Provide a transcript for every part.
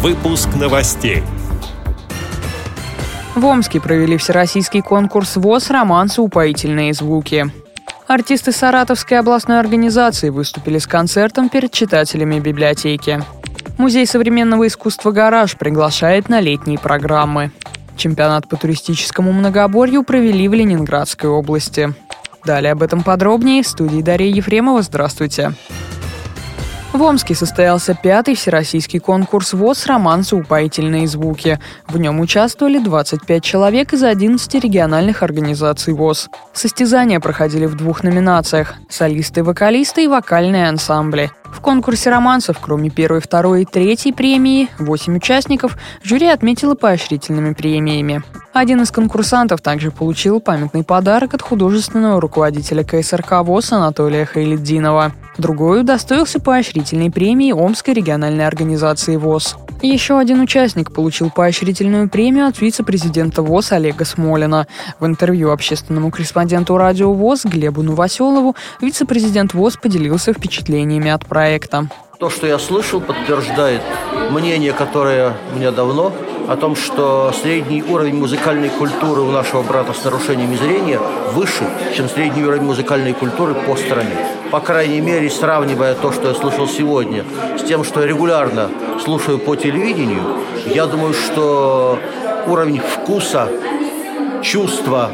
Выпуск новостей. В Омске провели всероссийский конкурс ВОЗ «Романсы. Упоительные звуки». Артисты Саратовской областной организации выступили с концертом перед читателями библиотеки. Музей современного искусства «Гараж» приглашает на летние программы. Чемпионат по туристическому многоборью провели в Ленинградской области. Далее об этом подробнее в студии Дарья Ефремова. Здравствуйте. В Омске состоялся пятый всероссийский конкурс ВОЗ «Романсы. Упоительные звуки». В нем участвовали 25 человек из 11 региональных организаций ВОЗ. Состязания проходили в двух номинациях – солисты, вокалисты и вокальные ансамбли. В конкурсе романсов, кроме первой, второй и третьей премии, 8 участников, жюри отметило поощрительными премиями. Один из конкурсантов также получил памятный подарок от художественного руководителя КСРК ВОЗ Анатолия Хайлетдинова. Другой удостоился поощрительной премии Омской региональной организации ВОЗ. Еще один участник получил поощрительную премию от вице-президента ВОЗ Олега Смолина. В интервью общественному корреспонденту радио ВОЗ Глебу Новоселову вице-президент ВОЗ поделился впечатлениями от проекта. То, что я слышал, подтверждает мнение, которое у меня давно, о том, что средний уровень музыкальной культуры у нашего брата с нарушениями зрения выше, чем средний уровень музыкальной культуры по стране. По крайней мере, сравнивая то, что я слышал сегодня, с тем, что регулярно слушаю по телевидению, я думаю, что уровень вкуса, чувства,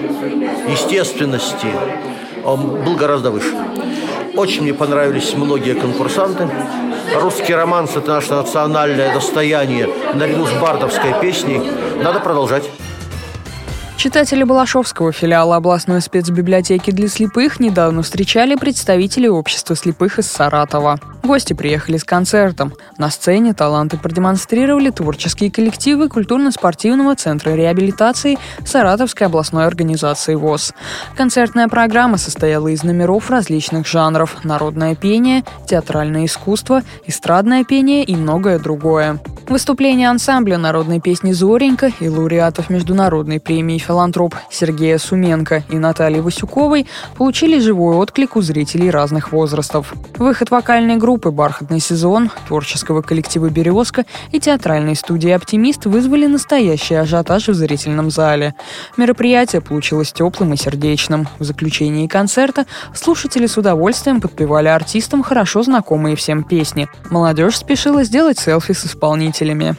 естественности был гораздо выше. Очень мне понравились многие конкурсанты. Русский романс – это наше национальное достояние наряду с бардовской песней. Надо продолжать. Читатели Балашовского филиала областной спецбиблиотеки для слепых недавно встречали представителей общества слепых из Саратова. Гости приехали с концертом. На сцене таланты продемонстрировали творческие коллективы культурно-спортивного центра реабилитации Саратовской областной организации ВОЗ. Концертная программа состояла из номеров различных жанров – народное пение, театральное искусство, эстрадное пение и многое другое. Выступление ансамбля народной песни «Зоренька» и лауреатов Международной премии «Филантроп» Сергея Суменко и Натальи Васюковой получили живой отклик у зрителей разных возрастов. Выход вокальной группы «Бархатный сезон», творческого коллектива «Березка» и театральной студии «Оптимист» вызвали настоящий ажиотаж в зрительном зале. Мероприятие получилось теплым и сердечным. В заключении концерта слушатели с удовольствием подпевали артистам хорошо знакомые всем песни. Молодежь спешила сделать селфи с исполнителем зрителями.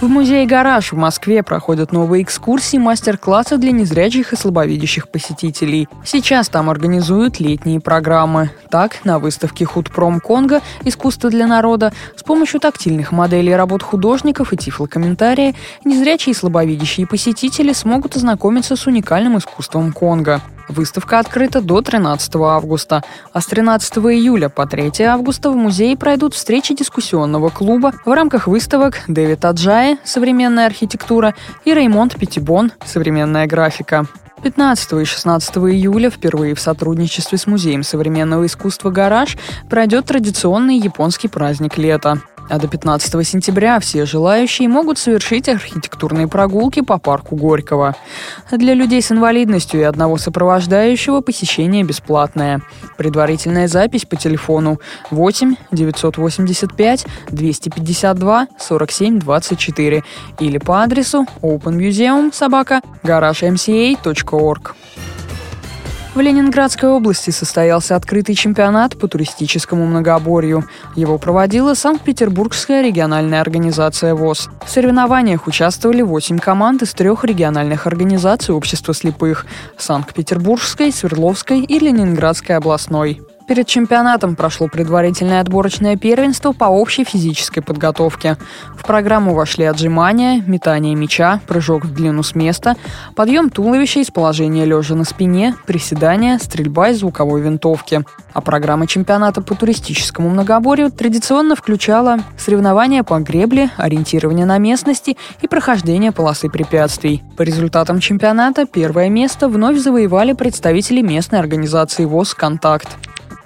В музее «Гараж» в Москве проходят новые экскурсии, мастер-классы для незрячих и слабовидящих посетителей. Сейчас там организуют летние программы. Так, на выставке «Худпром Конго. Искусство для народа» с помощью тактильных моделей работ художников и тифлокомментария незрячие и слабовидящие посетители смогут ознакомиться с уникальным искусством Конго. Выставка открыта до 13 августа, а с 13 июля по 3 августа в музее пройдут встречи дискуссионного клуба в рамках выставок Дэвид Аджай «Современная архитектура» и Реймонд Пятибон «Современная графика». 15 и 16 июля впервые в сотрудничестве с Музеем современного искусства «Гараж» пройдет традиционный японский праздник лета. А до 15 сентября все желающие могут совершить архитектурные прогулки по парку Горького. Для людей с инвалидностью и одного сопровождающего посещение бесплатное. Предварительная запись по телефону 8 985 252 47 24 или по адресу openmuseum собака garagemca.org. В Ленинградской области состоялся открытый чемпионат по туристическому многоборью. Его проводила Санкт-Петербургская региональная организация ВОЗ. В соревнованиях участвовали 8 команд из трех региональных организаций общества слепых – Санкт-Петербургской, Свердловской и Ленинградской областной. Перед чемпионатом прошло предварительное отборочное первенство по общей физической подготовке. В программу вошли отжимания, метание мяча, прыжок в длину с места, подъем туловища из положения лежа на спине, приседания, стрельба из звуковой винтовки. А программа чемпионата по туристическому многоборью традиционно включала соревнования по гребле, ориентирование на местности и прохождение полосы препятствий. По результатам чемпионата первое место вновь завоевали представители местной организации ВОЗ «Контакт».